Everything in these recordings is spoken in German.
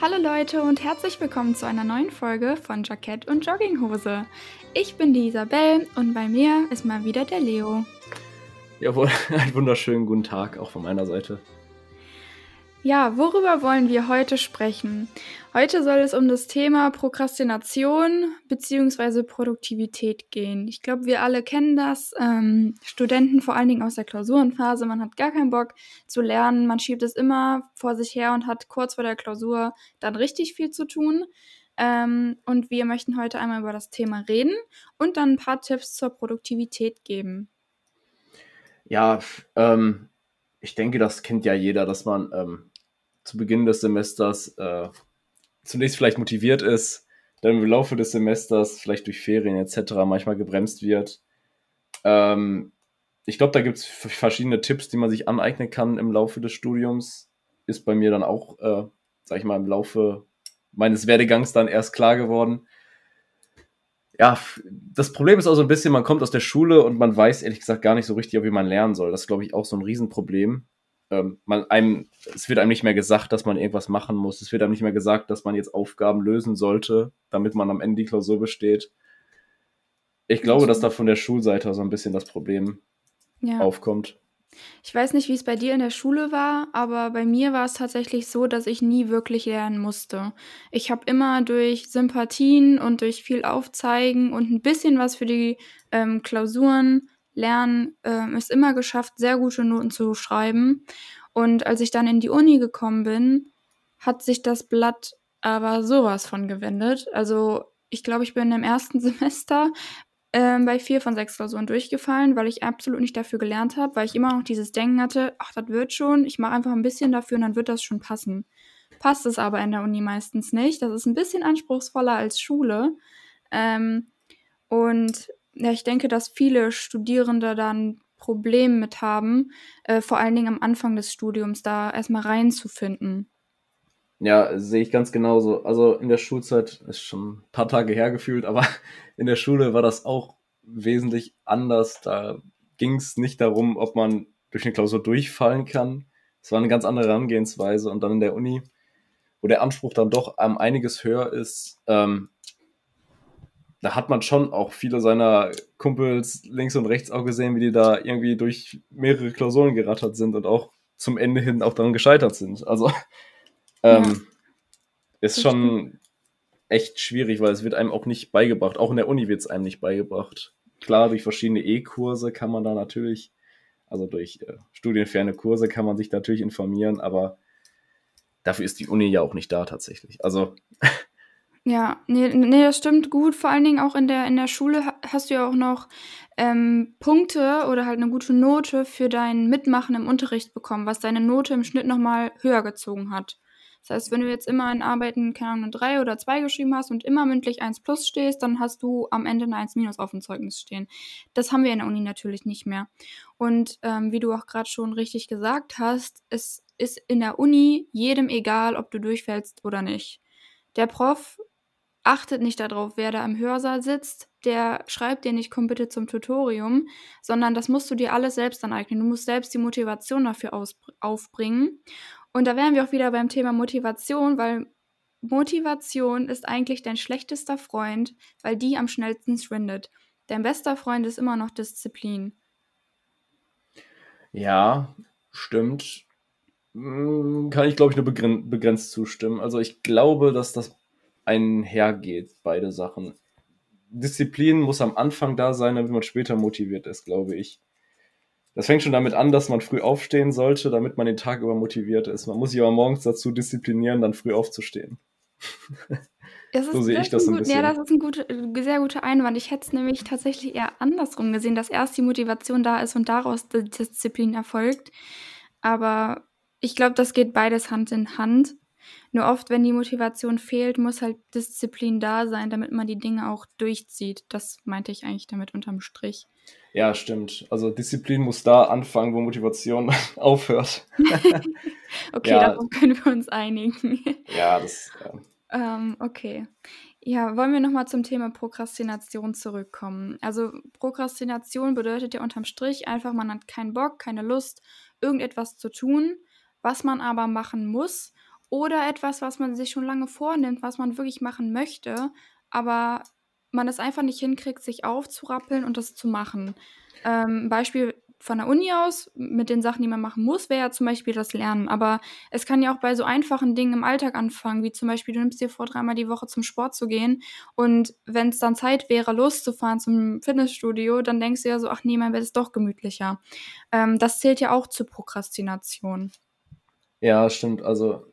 Hallo Leute und herzlich willkommen zu einer neuen Folge von Jackett und Jogginghose. Ich bin die Isabel und bei mir ist mal wieder der Leo. Jawohl, einen wunderschönen guten Tag auch von meiner Seite. Ja, worüber wollen wir heute sprechen? Heute soll es um das Thema Prokrastination bzw. Produktivität gehen. Ich glaube, wir alle kennen das. Ähm, Studenten vor allen Dingen aus der Klausurenphase. Man hat gar keinen Bock zu lernen. Man schiebt es immer vor sich her und hat kurz vor der Klausur dann richtig viel zu tun. Ähm, und wir möchten heute einmal über das Thema reden und dann ein paar Tipps zur Produktivität geben. Ja, ähm, ich denke, das kennt ja jeder, dass man ähm, zu Beginn des Semesters äh, zunächst vielleicht motiviert ist, dann im Laufe des Semesters, vielleicht durch Ferien etc., manchmal gebremst wird. Ähm, ich glaube, da gibt es verschiedene Tipps, die man sich aneignen kann im Laufe des Studiums. Ist bei mir dann auch, äh, sag ich mal, im Laufe meines Werdegangs dann erst klar geworden. Ja, das Problem ist auch so ein bisschen, man kommt aus der Schule und man weiß ehrlich gesagt gar nicht so richtig, wie man lernen soll. Das ist, glaube ich, auch so ein Riesenproblem ähm, man einem, es wird einem nicht mehr gesagt, dass man irgendwas machen muss. Es wird einem nicht mehr gesagt, dass man jetzt Aufgaben lösen sollte, damit man am Ende die Klausur besteht. Ich glaube, dass da von der Schulseite so ein bisschen das Problem ja. aufkommt. Ich weiß nicht, wie es bei dir in der Schule war, aber bei mir war es tatsächlich so, dass ich nie wirklich lernen musste. Ich habe immer durch Sympathien und durch viel Aufzeigen und ein bisschen was für die ähm, Klausuren Lernen äh, es immer geschafft, sehr gute Noten zu schreiben. Und als ich dann in die Uni gekommen bin, hat sich das Blatt aber sowas von gewendet. Also ich glaube, ich bin im ersten Semester äh, bei vier von sechs Klausuren durchgefallen, weil ich absolut nicht dafür gelernt habe, weil ich immer noch dieses Denken hatte, ach, das wird schon, ich mache einfach ein bisschen dafür und dann wird das schon passen. Passt es aber in der Uni meistens nicht. Das ist ein bisschen anspruchsvoller als Schule. Ähm, und ja, ich denke, dass viele Studierende dann Probleme mit haben, äh, vor allen Dingen am Anfang des Studiums da erstmal reinzufinden. Ja, sehe ich ganz genauso. Also in der Schulzeit ist schon ein paar Tage hergefühlt, aber in der Schule war das auch wesentlich anders. Da ging es nicht darum, ob man durch eine Klausur durchfallen kann. Es war eine ganz andere Herangehensweise. Und dann in der Uni, wo der Anspruch dann doch einiges höher ist, ähm, da hat man schon auch viele seiner Kumpels links und rechts auch gesehen, wie die da irgendwie durch mehrere Klausuren gerattert sind und auch zum Ende hin auch daran gescheitert sind. Also ähm, ja. ist schon echt schwierig, weil es wird einem auch nicht beigebracht. Auch in der Uni wird es einem nicht beigebracht. Klar, durch verschiedene E-Kurse kann man da natürlich, also durch äh, studienferne Kurse kann man sich natürlich informieren, aber dafür ist die Uni ja auch nicht da tatsächlich. Also Ja, nee, nee, das stimmt gut. Vor allen Dingen auch in der, in der Schule hast du ja auch noch ähm, Punkte oder halt eine gute Note für dein Mitmachen im Unterricht bekommen, was deine Note im Schnitt nochmal höher gezogen hat. Das heißt, wenn du jetzt immer in Arbeiten, keine Ahnung, eine 3 oder 2 geschrieben hast und immer mündlich 1 plus stehst, dann hast du am Ende eine 1 minus auf dem Zeugnis stehen. Das haben wir in der Uni natürlich nicht mehr. Und ähm, wie du auch gerade schon richtig gesagt hast, es ist in der Uni jedem egal, ob du durchfällst oder nicht. Der Prof achtet nicht darauf, wer da im Hörsaal sitzt, der schreibt dir nicht, komm bitte zum Tutorium, sondern das musst du dir alles selbst aneignen. Du musst selbst die Motivation dafür aufbringen. Und da wären wir auch wieder beim Thema Motivation, weil Motivation ist eigentlich dein schlechtester Freund, weil die am schnellsten schwindet. Dein bester Freund ist immer noch Disziplin. Ja, stimmt. Hm, kann ich, glaube ich, nur begrenzt zustimmen. Also ich glaube, dass das einhergeht, beide Sachen. Disziplin muss am Anfang da sein, damit man später motiviert ist, glaube ich. Das fängt schon damit an, dass man früh aufstehen sollte, damit man den Tag über motiviert ist. Man muss sich aber morgens dazu disziplinieren, dann früh aufzustehen. so sehe ich das ein, ein bisschen. Ja, das ist ein gut, sehr guter Einwand. Ich hätte es nämlich tatsächlich eher andersrum gesehen, dass erst die Motivation da ist und daraus die Disziplin erfolgt. Aber ich glaube, das geht beides Hand in Hand. Nur oft, wenn die Motivation fehlt, muss halt Disziplin da sein, damit man die Dinge auch durchzieht. Das meinte ich eigentlich damit unterm Strich. Ja, stimmt. Also Disziplin muss da anfangen, wo Motivation aufhört. okay, ja. darauf können wir uns einigen. ja, das. Ja. Ähm, okay. Ja, wollen wir nochmal zum Thema Prokrastination zurückkommen. Also Prokrastination bedeutet ja unterm Strich einfach, man hat keinen Bock, keine Lust, irgendetwas zu tun, was man aber machen muss oder etwas, was man sich schon lange vornimmt, was man wirklich machen möchte, aber man es einfach nicht hinkriegt, sich aufzurappeln und das zu machen. Ähm, Beispiel von der Uni aus, mit den Sachen, die man machen muss, wäre ja zum Beispiel das Lernen. Aber es kann ja auch bei so einfachen Dingen im Alltag anfangen, wie zum Beispiel, du nimmst dir vor, dreimal die Woche zum Sport zu gehen. Und wenn es dann Zeit wäre, loszufahren zum Fitnessstudio, dann denkst du ja so, ach nee, mein Bett ist doch gemütlicher. Ähm, das zählt ja auch zur Prokrastination. Ja, stimmt. Also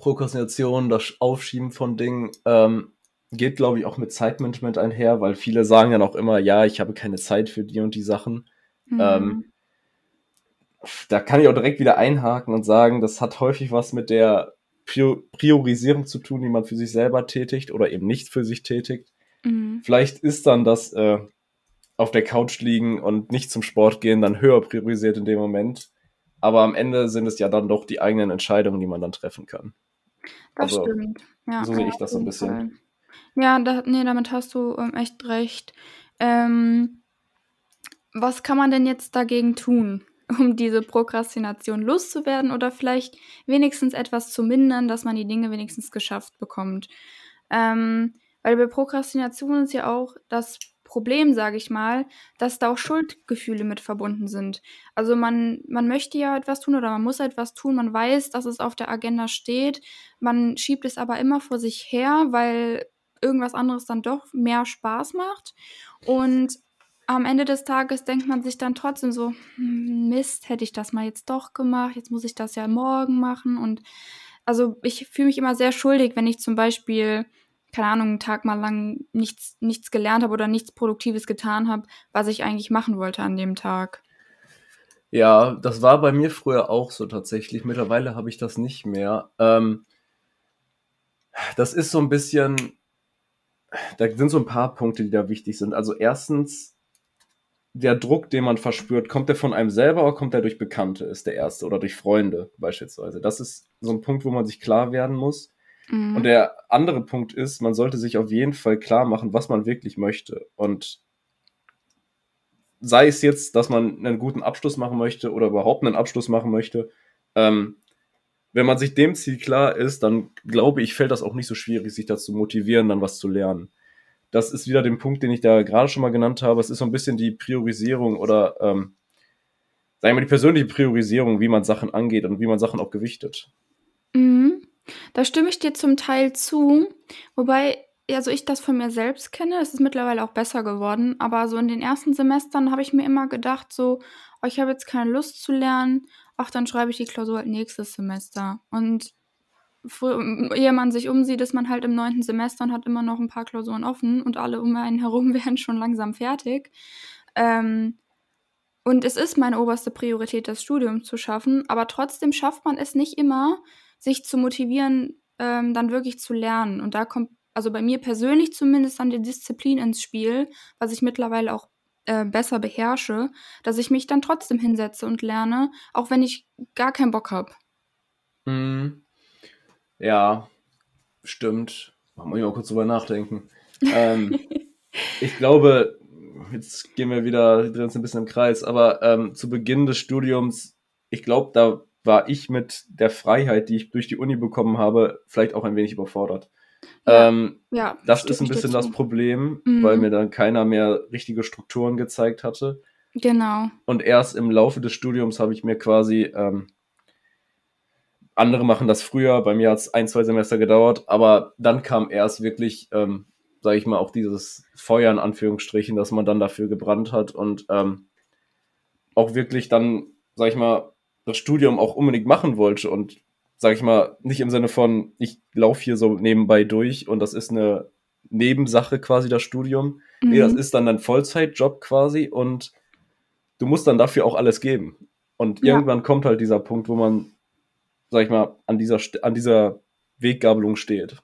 Prokrastination, das Aufschieben von Dingen, ähm, geht, glaube ich, auch mit Zeitmanagement einher, weil viele sagen dann auch immer, ja, ich habe keine Zeit für die und die Sachen. Mhm. Ähm, da kann ich auch direkt wieder einhaken und sagen, das hat häufig was mit der Priorisierung zu tun, die man für sich selber tätigt oder eben nicht für sich tätigt. Mhm. Vielleicht ist dann das äh, auf der Couch liegen und nicht zum Sport gehen dann höher priorisiert in dem Moment. Aber am Ende sind es ja dann doch die eigenen Entscheidungen, die man dann treffen kann. Das also, stimmt. Ja, so sehe ich das so ein bisschen. Fall. Ja, da, nee, damit hast du ähm, echt recht. Ähm, was kann man denn jetzt dagegen tun, um diese Prokrastination loszuwerden oder vielleicht wenigstens etwas zu mindern, dass man die Dinge wenigstens geschafft bekommt? Ähm, weil bei Prokrastination ist ja auch das Problem, sage ich mal, dass da auch Schuldgefühle mit verbunden sind. Also man, man möchte ja etwas tun oder man muss etwas tun, man weiß, dass es auf der Agenda steht, man schiebt es aber immer vor sich her, weil irgendwas anderes dann doch mehr Spaß macht. Und am Ende des Tages denkt man sich dann trotzdem so, hm, Mist, hätte ich das mal jetzt doch gemacht, jetzt muss ich das ja morgen machen. Und also ich fühle mich immer sehr schuldig, wenn ich zum Beispiel keine Ahnung, einen Tag mal lang nichts, nichts gelernt habe oder nichts Produktives getan habe, was ich eigentlich machen wollte an dem Tag. Ja, das war bei mir früher auch so tatsächlich. Mittlerweile habe ich das nicht mehr. Ähm, das ist so ein bisschen, da sind so ein paar Punkte, die da wichtig sind. Also erstens, der Druck, den man verspürt, kommt der von einem selber oder kommt der durch Bekannte, ist der erste, oder durch Freunde beispielsweise. Das ist so ein Punkt, wo man sich klar werden muss. Mhm. Und der andere Punkt ist, man sollte sich auf jeden Fall klar machen, was man wirklich möchte. Und sei es jetzt, dass man einen guten Abschluss machen möchte oder überhaupt einen Abschluss machen möchte, ähm, wenn man sich dem Ziel klar ist, dann glaube ich, fällt das auch nicht so schwierig, sich dazu motivieren, dann was zu lernen. Das ist wieder der Punkt, den ich da gerade schon mal genannt habe. Es ist so ein bisschen die Priorisierung oder, ähm, sagen wir mal, die persönliche Priorisierung, wie man Sachen angeht und wie man Sachen auch gewichtet. Da stimme ich dir zum Teil zu, wobei also ich das von mir selbst kenne. Es ist mittlerweile auch besser geworden, aber so in den ersten Semestern habe ich mir immer gedacht, so, oh, ich habe jetzt keine Lust zu lernen, ach, dann schreibe ich die Klausur halt nächstes Semester. Und ehe man sich umsieht, ist man halt im neunten Semester und hat immer noch ein paar Klausuren offen und alle um einen herum werden schon langsam fertig. Ähm, und es ist meine oberste Priorität, das Studium zu schaffen, aber trotzdem schafft man es nicht immer, sich zu motivieren, ähm, dann wirklich zu lernen. Und da kommt, also bei mir persönlich zumindest, dann die Disziplin ins Spiel, was ich mittlerweile auch äh, besser beherrsche, dass ich mich dann trotzdem hinsetze und lerne, auch wenn ich gar keinen Bock habe. Mhm. Ja, stimmt. Da muss ich mal kurz drüber nachdenken. ähm, ich glaube, jetzt gehen wir wieder, drehen uns ein bisschen im Kreis, aber ähm, zu Beginn des Studiums, ich glaube, da war ich mit der Freiheit, die ich durch die Uni bekommen habe, vielleicht auch ein wenig überfordert. Ja, ähm, ja, das ist ein bisschen das Problem, mhm. weil mir dann keiner mehr richtige Strukturen gezeigt hatte. Genau. Und erst im Laufe des Studiums habe ich mir quasi, ähm, andere machen das früher, bei mir hat es ein, zwei Semester gedauert, aber dann kam erst wirklich, ähm, sage ich mal, auch dieses Feuer in Anführungsstrichen, dass man dann dafür gebrannt hat und ähm, auch wirklich dann, sag ich mal, das Studium auch unbedingt machen wollte und sag ich mal, nicht im Sinne von, ich laufe hier so nebenbei durch und das ist eine Nebensache quasi das Studium. Mhm. Nee, das ist dann ein Vollzeitjob quasi und du musst dann dafür auch alles geben. Und ja. irgendwann kommt halt dieser Punkt, wo man, sag ich mal, an dieser, an dieser Weggabelung steht.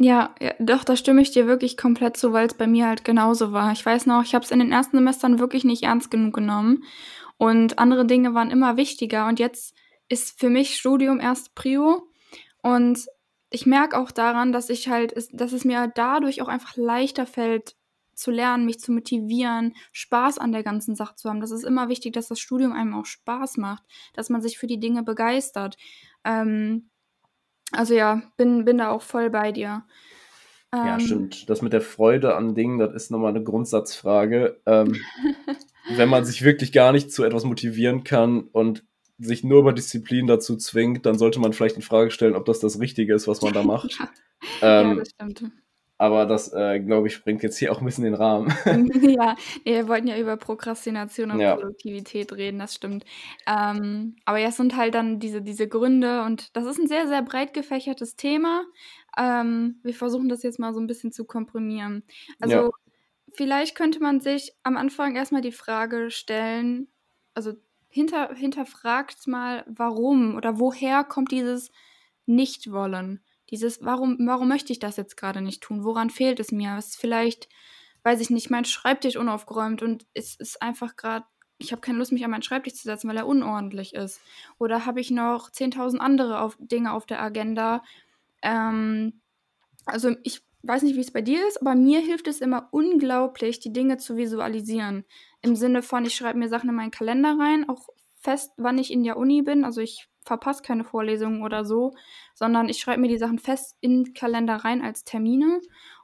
Ja, ja, doch, da stimme ich dir wirklich komplett zu, weil es bei mir halt genauso war. Ich weiß noch, ich habe es in den ersten Semestern wirklich nicht ernst genug genommen und andere Dinge waren immer wichtiger. Und jetzt ist für mich Studium erst Prio. Und ich merke auch daran, dass ich halt, dass es mir dadurch auch einfach leichter fällt, zu lernen, mich zu motivieren, Spaß an der ganzen Sache zu haben. Das ist immer wichtig, dass das Studium einem auch Spaß macht, dass man sich für die Dinge begeistert. Ähm, Also ja, bin, bin da auch voll bei dir. Ja, Ähm, stimmt. Das mit der Freude an Dingen, das ist nochmal eine Grundsatzfrage. Ähm, wenn man sich wirklich gar nicht zu etwas motivieren kann und sich nur über Disziplin dazu zwingt, dann sollte man vielleicht in Frage stellen, ob das das Richtige ist, was man da macht. ja, Ähm, das stimmt. aber das, äh, glaube ich, springt jetzt hier auch ein bisschen den Rahmen. Ja, wir wollten ja über Prokrastination und Ja. Produktivität reden, das stimmt. Ähm, aber ja, es sind halt dann diese, diese Gründe und das ist ein sehr, sehr breit gefächertes Thema. Ähm, wir versuchen das jetzt mal so ein bisschen zu komprimieren. Also Ja. vielleicht könnte man sich am Anfang erstmal die Frage stellen, also hinter, hinterfragt mal, warum oder woher kommt dieses Nichtwollen? Dieses, warum, warum möchte ich das jetzt gerade nicht tun? Woran fehlt es mir? Es ist vielleicht, weiß ich nicht, mein Schreibtisch unaufgeräumt und es ist einfach gerade, ich habe keine Lust, mich an meinen Schreibtisch zu setzen, weil er unordentlich ist. Oder habe ich noch 10.000 andere auf, Dinge auf der Agenda? Ähm, also ich weiß nicht, wie es bei dir ist, aber mir hilft es immer unglaublich, die Dinge zu visualisieren. Im Sinne von, ich schreibe mir Sachen in meinen Kalender rein, auch fest, wann ich in der Uni bin. Also ich verpasse keine Vorlesungen oder so, sondern ich schreibe mir die Sachen fest in den Kalender rein als Termine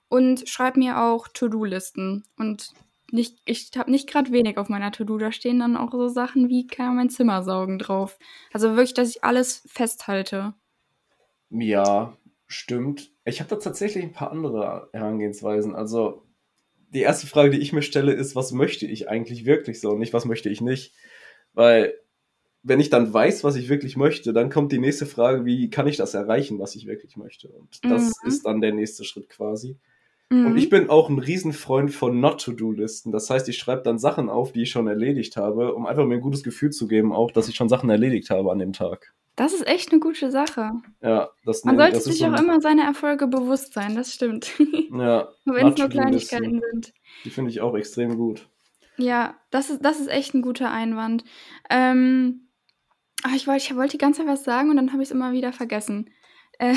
und schreibe mir auch To-Do-Listen. Und nicht, ich habe nicht gerade wenig auf meiner To-Do. Da stehen dann auch so Sachen wie kann man mein Zimmer saugen drauf. Also wirklich, dass ich alles festhalte. Ja, stimmt. Ich habe da tatsächlich ein paar andere Herangehensweisen. Also, die erste Frage, die ich mir stelle, ist, was möchte ich eigentlich wirklich so und nicht, was möchte ich nicht? Weil, wenn ich dann weiß, was ich wirklich möchte, dann kommt die nächste Frage, wie kann ich das erreichen, was ich wirklich möchte? Und das Mhm. ist dann der nächste Schritt quasi. Und ich Mhm. bin auch ein Riesenfreund von Not-to-Do-Listen. Das heißt, ich schreibe dann Sachen auf, die ich schon erledigt habe, um einfach mir ein gutes Gefühl zu geben, auch, dass ich schon Sachen erledigt habe an dem Tag. Das ist echt eine gute Sache. Ja, das, Man sollte das sich auch ein, immer seiner Erfolge bewusst sein, das stimmt. ja, Wenn es nur. Kleinigkeiten sind. Die finde ich auch extrem gut. Ja, das ist, das ist echt ein guter Einwand. Ähm, ach, ich wollte, ich wollte die ganze Zeit was sagen und dann habe ich es immer wieder vergessen. Äh,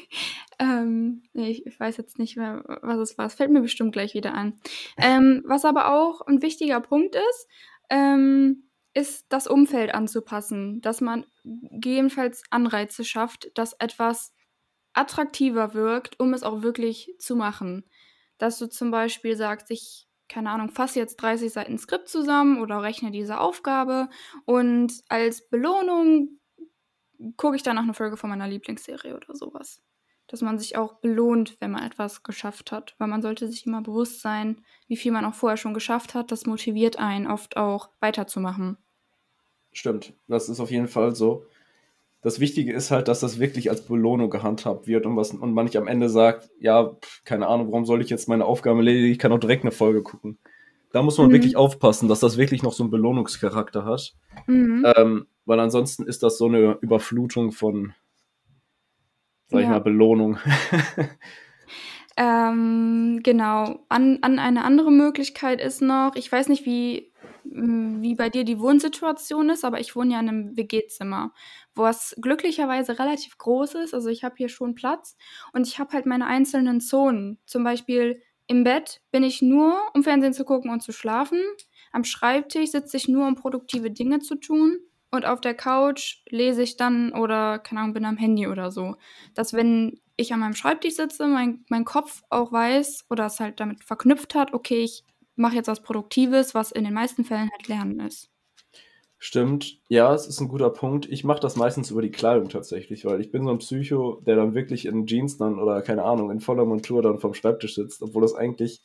ähm, nee, ich, ich weiß jetzt nicht mehr, was es war. Es fällt mir bestimmt gleich wieder an. Ähm, was aber auch ein wichtiger Punkt ist, ähm, ist das Umfeld anzupassen, dass man gegebenenfalls Anreize schafft, dass etwas attraktiver wirkt, um es auch wirklich zu machen. Dass du zum Beispiel sagst, ich, keine Ahnung, fasse jetzt 30 Seiten Skript zusammen oder rechne diese Aufgabe und als Belohnung gucke ich danach eine Folge von meiner Lieblingsserie oder sowas. Dass man sich auch belohnt, wenn man etwas geschafft hat. Weil man sollte sich immer bewusst sein, wie viel man auch vorher schon geschafft hat. Das motiviert einen oft auch weiterzumachen. Stimmt, das ist auf jeden Fall so. Das Wichtige ist halt, dass das wirklich als Belohnung gehandhabt wird und, was, und man nicht am Ende sagt, ja, keine Ahnung, warum soll ich jetzt meine Aufgaben erledigen? Ich kann auch direkt eine Folge gucken. Da muss man Mhm. wirklich aufpassen, dass das wirklich noch so einen Belohnungscharakter hat. Mhm. Ähm, weil ansonsten ist das so eine Überflutung von, sag ich Ja. mal, Belohnung. Ähm, genau. An, an eine andere Möglichkeit ist noch, ich weiß nicht, wie, m, wie bei dir die Wohnsituation ist, aber ich wohne ja in einem WG-Zimmer, wo es glücklicherweise relativ groß ist. Also ich habe hier schon Platz und ich habe halt meine einzelnen Zonen. Zum Beispiel im Bett bin ich nur, um Fernsehen zu gucken und zu schlafen. Am Schreibtisch sitze ich nur, um produktive Dinge zu tun. Und auf der Couch lese ich dann oder, keine Ahnung, bin am Handy oder so. Dass wenn ich an meinem Schreibtisch sitze, mein, mein Kopf auch weiß oder es halt damit verknüpft hat, okay, ich mache jetzt was Produktives, was in den meisten Fällen halt Lernen ist. Stimmt, ja, es ist ein guter Punkt. Ich mache das meistens über die Kleidung tatsächlich, weil ich bin so ein Psycho, der dann wirklich in Jeans dann oder keine Ahnung, in voller Montur dann vom Schreibtisch sitzt, obwohl das eigentlich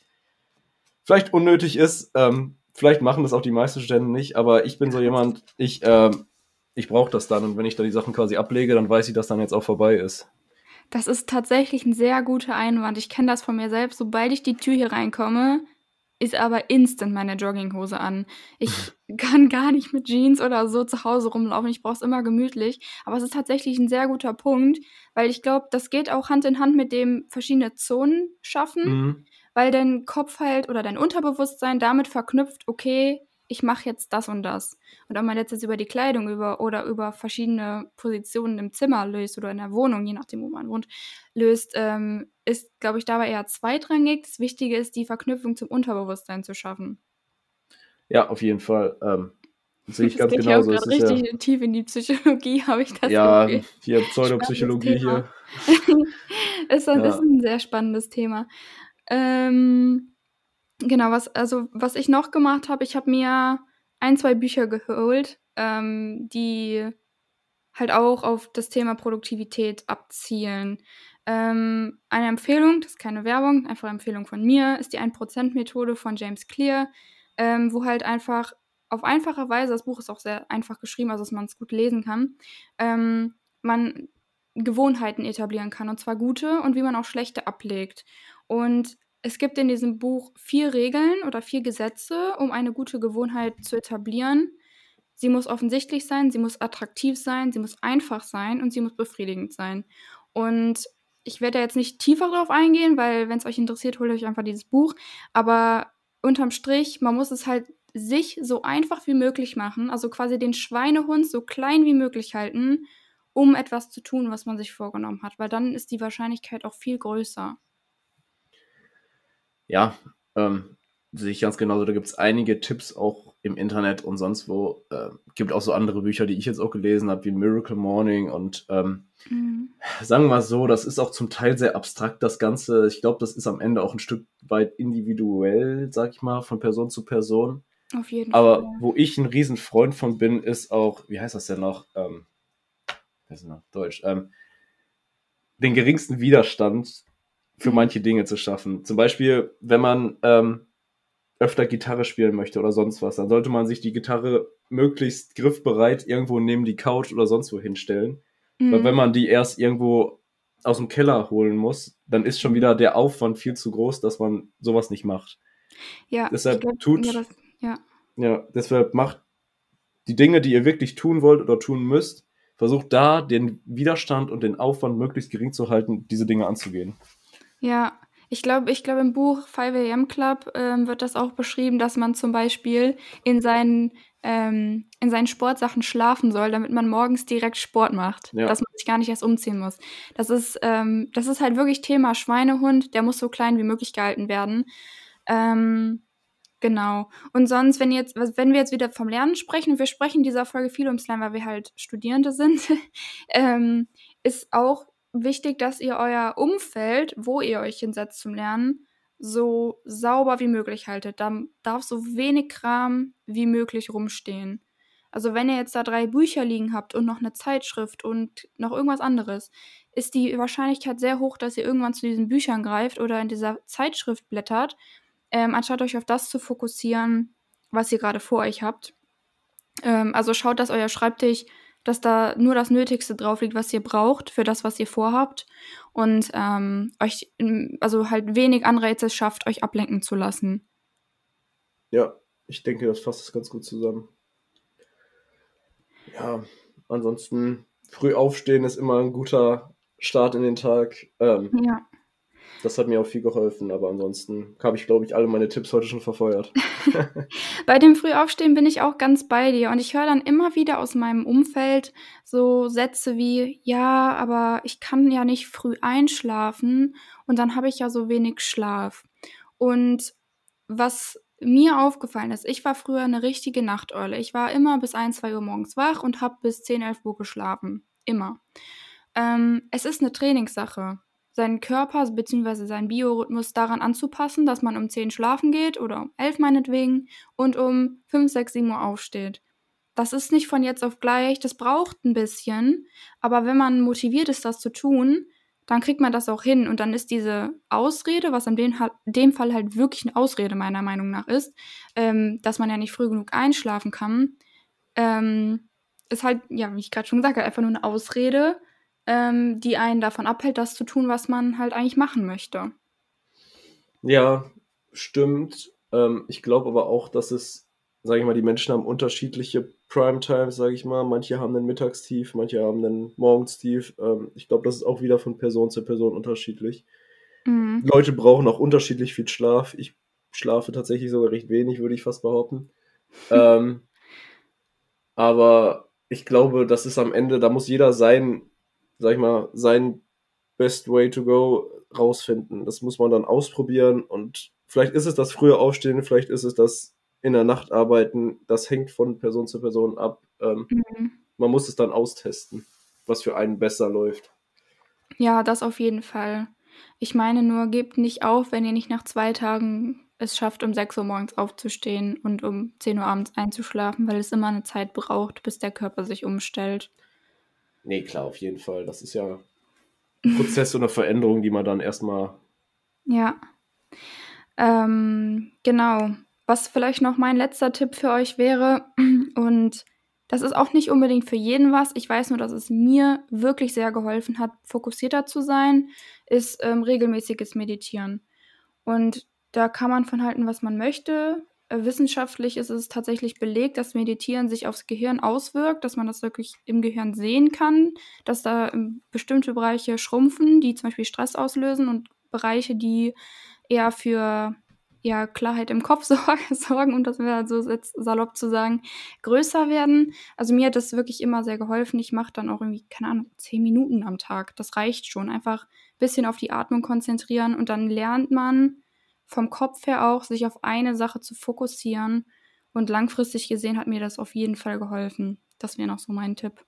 vielleicht unnötig ist. Ähm, vielleicht machen das auch die meisten Studenten nicht, aber ich bin so jemand, ich, ähm, ich brauche das dann und wenn ich da die Sachen quasi ablege, dann weiß ich, dass dann jetzt auch vorbei ist. Das ist tatsächlich ein sehr guter Einwand. Ich kenne das von mir selbst. Sobald ich die Tür hier reinkomme, ist aber instant meine Jogginghose an. Ich kann gar nicht mit Jeans oder so zu Hause rumlaufen. Ich brauche es immer gemütlich. Aber es ist tatsächlich ein sehr guter Punkt, weil ich glaube, das geht auch Hand in Hand mit dem verschiedene Zonen schaffen, Mhm. Weil dein Kopf halt oder dein Unterbewusstsein damit verknüpft, okay, ich mache jetzt das und das. Und ob man jetzt, jetzt über die Kleidung über, oder über verschiedene Positionen im Zimmer löst oder in der Wohnung, je nachdem, wo man wohnt, löst, ähm, ist, glaube ich, dabei eher zweitrangig. Das Wichtige ist, die Verknüpfung zum Unterbewusstsein zu schaffen. Ja, auf jeden Fall. Ähm, sehe ich Das ganz ja auch genauso. Es ist ja, richtig tief in die Psychologie, habe ich das ja, Gefühl. hier Pseudopsychologie hier. Ist ein, ist Ja. ein sehr spannendes Thema. Ähm, genau, was, also, was ich noch gemacht habe, ich habe mir ein, zwei Bücher geholt, ähm, die halt auch auf das Thema Produktivität abzielen. Ähm, eine Empfehlung, das ist keine Werbung, einfach Empfehlung von mir, ist die 1%-Methode von James Clear, ähm, wo halt einfach auf einfache Weise, das Buch ist auch sehr einfach geschrieben, also dass man es gut lesen kann, ähm, man Gewohnheiten etablieren kann, und zwar gute und wie man auch schlechte ablegt. Und es gibt in diesem Buch vier Regeln oder vier Gesetze, um eine gute Gewohnheit zu etablieren. Sie muss offensichtlich sein, sie muss attraktiv sein, sie muss einfach sein und sie muss befriedigend sein. Und ich werde da jetzt nicht tiefer drauf eingehen, weil wenn es euch interessiert, holt euch einfach dieses Buch. Aber unterm Strich, man muss es halt sich so einfach wie möglich machen, also quasi den Schweinehund so klein wie möglich halten, um etwas zu tun, was man sich vorgenommen hat, weil dann ist die Wahrscheinlichkeit auch viel größer. Ja, ähm, sehe ich ganz genauso. Da gibt es einige Tipps auch im Internet und sonst wo. Äh, gibt auch so andere Bücher, die ich jetzt auch gelesen habe, wie Miracle Morning und ähm, Mhm. sagen wir mal so, das ist auch zum Teil sehr abstrakt, das Ganze. Ich glaube, das ist am Ende auch ein Stück weit individuell, sag ich mal, von Person zu Person. Auf jeden Aber Fall. wo ich ein Riesenfreund von bin, ist auch, wie heißt das denn noch? Ähm, was ist noch? Deutsch. Ähm, den geringsten Widerstand für manche Dinge zu schaffen. Zum Beispiel, wenn man ähm, öfter Gitarre spielen möchte oder sonst was, dann sollte man sich die Gitarre möglichst griffbereit irgendwo neben die Couch oder sonst wo hinstellen. Weil Mhm. wenn man die erst irgendwo aus dem Keller holen muss, dann ist schon wieder der Aufwand viel zu groß, dass man sowas nicht macht. Ja, Deshalb glaube, tut, ja, das, ja. ja, deshalb macht die Dinge, die ihr wirklich tun wollt oder tun müsst, versucht da den Widerstand und den Aufwand möglichst gering zu halten, diese Dinge anzugehen. Ja, ich glaube, ich glaube, im Buch 5 AM Club ähm, wird das auch beschrieben, dass man zum Beispiel in seinen, ähm, in seinen Sportsachen schlafen soll, damit man morgens direkt Sport macht, Ja. dass man sich gar nicht erst umziehen muss. Das ist, ähm, das ist halt wirklich Thema Schweinehund, der muss so klein wie möglich gehalten werden. Ähm, genau. Und sonst, wenn jetzt, wenn wir jetzt wieder vom Lernen sprechen, und wir sprechen in dieser Folge viel ums Lernen, weil wir halt Studierende sind, ähm, ist auch wichtig, dass ihr euer Umfeld, wo ihr euch hinsetzt zum Lernen, so sauber wie möglich haltet. Da darf so wenig Kram wie möglich rumstehen. Also wenn ihr jetzt da drei Bücher liegen habt und noch eine Zeitschrift und noch irgendwas anderes, ist die Wahrscheinlichkeit sehr hoch, dass ihr irgendwann zu diesen Büchern greift oder in dieser Zeitschrift blättert, ähm, anstatt euch auf das zu fokussieren, was ihr gerade vor euch habt. Ähm, also schaut, dass euer Schreibtisch, dass da nur das Nötigste drauf liegt, was ihr braucht für das, was ihr vorhabt und ähm, euch, also halt wenig Anreize schafft, euch ablenken zu lassen. Ja, ich denke, das fasst es ganz gut zusammen. Ja, ansonsten früh aufstehen ist immer ein guter Start in den Tag. Ähm, Ja. Das hat mir auch viel geholfen, aber ansonsten habe ich, glaube ich, alle meine Tipps heute schon verfeuert. Bei dem Frühaufstehen bin ich auch ganz bei dir und ich höre dann immer wieder aus meinem Umfeld so Sätze wie, ja, aber ich kann ja nicht früh einschlafen und dann habe ich ja so wenig Schlaf. Und was mir aufgefallen ist, ich war früher eine richtige Nachteule. Ich war immer bis 1, 2 Uhr morgens wach und habe bis 10, 11 Uhr geschlafen. Immer. Ähm, es ist eine Trainingssache seinen Körper bzw. seinen Biorhythmus daran anzupassen, dass man um 10 schlafen geht oder um 11 meinetwegen und um 5, 6, 7 Uhr aufsteht. Das ist nicht von jetzt auf gleich, das braucht ein bisschen, aber wenn man motiviert ist, das zu tun, dann kriegt man das auch hin und dann ist diese Ausrede, was in dem, dem Fall halt wirklich eine Ausrede meiner Meinung nach ist, ähm, dass man ja nicht früh genug einschlafen kann, ähm, ist halt, ja, wie ich gerade schon gesagt habe, einfach nur eine Ausrede, ähm, die einen davon abhält, das zu tun, was man halt eigentlich machen möchte. Ja, stimmt. Ähm, ich glaube aber auch, dass es, sage ich mal, die Menschen haben unterschiedliche Primetimes, sage ich mal. Manche haben einen Mittagstief, manche haben einen Morgenstief. Ähm, ich glaube, das ist auch wieder von Person zu Person unterschiedlich. Mhm. Leute brauchen auch unterschiedlich viel Schlaf. Ich schlafe tatsächlich sogar recht wenig, würde ich fast behaupten. ähm, aber ich glaube, das ist am Ende, da muss jeder sein, sag ich mal, sein Best Way to Go rausfinden. Das muss man dann ausprobieren und vielleicht ist es das frühe Aufstehen, vielleicht ist es das in der Nacht arbeiten, das hängt von Person zu Person ab. Ähm, mhm. Man muss es dann austesten, was für einen besser läuft. Ja, das auf jeden Fall. Ich meine nur, gebt nicht auf, wenn ihr nicht nach zwei Tagen es schafft, um 6 Uhr morgens aufzustehen und um 10 Uhr abends einzuschlafen, weil es immer eine Zeit braucht, bis der Körper sich umstellt. Nee, klar, auf jeden Fall. Das ist ja ein Prozess oder Veränderung, die man dann erstmal. Ja. Ähm, genau. Was vielleicht noch mein letzter Tipp für euch wäre, und das ist auch nicht unbedingt für jeden was. Ich weiß nur, dass es mir wirklich sehr geholfen hat, fokussierter zu sein, ist ähm, regelmäßiges Meditieren. Und da kann man von halten, was man möchte. Äh, wissenschaftlich ist es tatsächlich belegt, dass Meditieren sich aufs Gehirn auswirkt, dass man das wirklich im Gehirn sehen kann, dass da ähm, bestimmte Bereiche schrumpfen, die zum Beispiel Stress auslösen und Bereiche, die eher für ja, Klarheit im Kopf sorgen, um das wäre so salopp zu sagen, größer werden. Also mir hat das wirklich immer sehr geholfen. Ich mache dann auch irgendwie, keine Ahnung, zehn Minuten am Tag. Das reicht schon. Einfach ein bisschen auf die Atmung konzentrieren und dann lernt man vom Kopf her auch, sich auf eine Sache zu fokussieren. Und langfristig gesehen hat mir das auf jeden Fall geholfen. Das wäre noch so mein Tipp.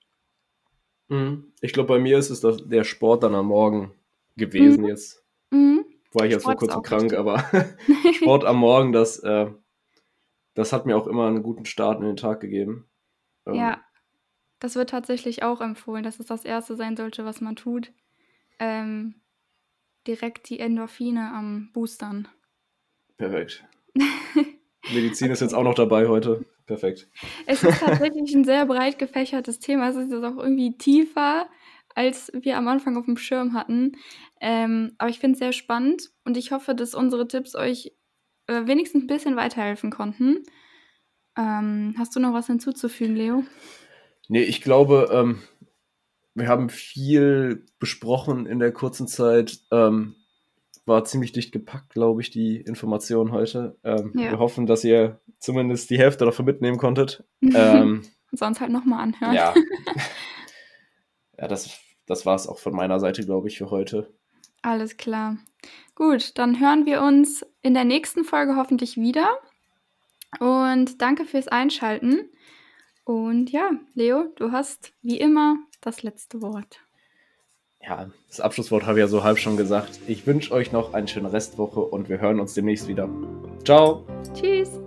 Mhm. Ich glaube, bei mir ist es der Sport dann am Morgen gewesen mhm. jetzt. Mhm war ich jetzt vor kurzem krank, richtig. aber Sport am Morgen, das, äh, das hat mir auch immer einen guten Start in den Tag gegeben. Ähm, ja, das wird tatsächlich auch empfohlen, dass es das Erste sein sollte, was man tut. Ähm, direkt die Endorphine am Boostern. Perfekt. Medizin ist jetzt auch noch dabei heute. Perfekt. Es ist tatsächlich ein sehr breit gefächertes Thema. Es ist jetzt auch irgendwie tiefer als wir am Anfang auf dem Schirm hatten. Ähm, aber ich finde es sehr spannend und ich hoffe, dass unsere Tipps euch äh, wenigstens ein bisschen weiterhelfen konnten. Ähm, hast du noch was hinzuzufügen, Leo? Nee, ich glaube, ähm, wir haben viel besprochen in der kurzen Zeit. Ähm, war ziemlich dicht gepackt, glaube ich, die Information heute. Ähm, ja. Wir hoffen, dass ihr zumindest die Hälfte davon mitnehmen konntet. Ähm, Sonst halt nochmal anhören. Ja. ja, das das war es auch von meiner Seite, glaube ich, für heute. Alles klar. Gut, dann hören wir uns in der nächsten Folge hoffentlich wieder. Und danke fürs Einschalten. Und ja, Leo, du hast wie immer das letzte Wort. Ja, das Abschlusswort habe ich ja so halb schon gesagt. Ich wünsche euch noch eine schöne Restwoche und wir hören uns demnächst wieder. Ciao. Tschüss.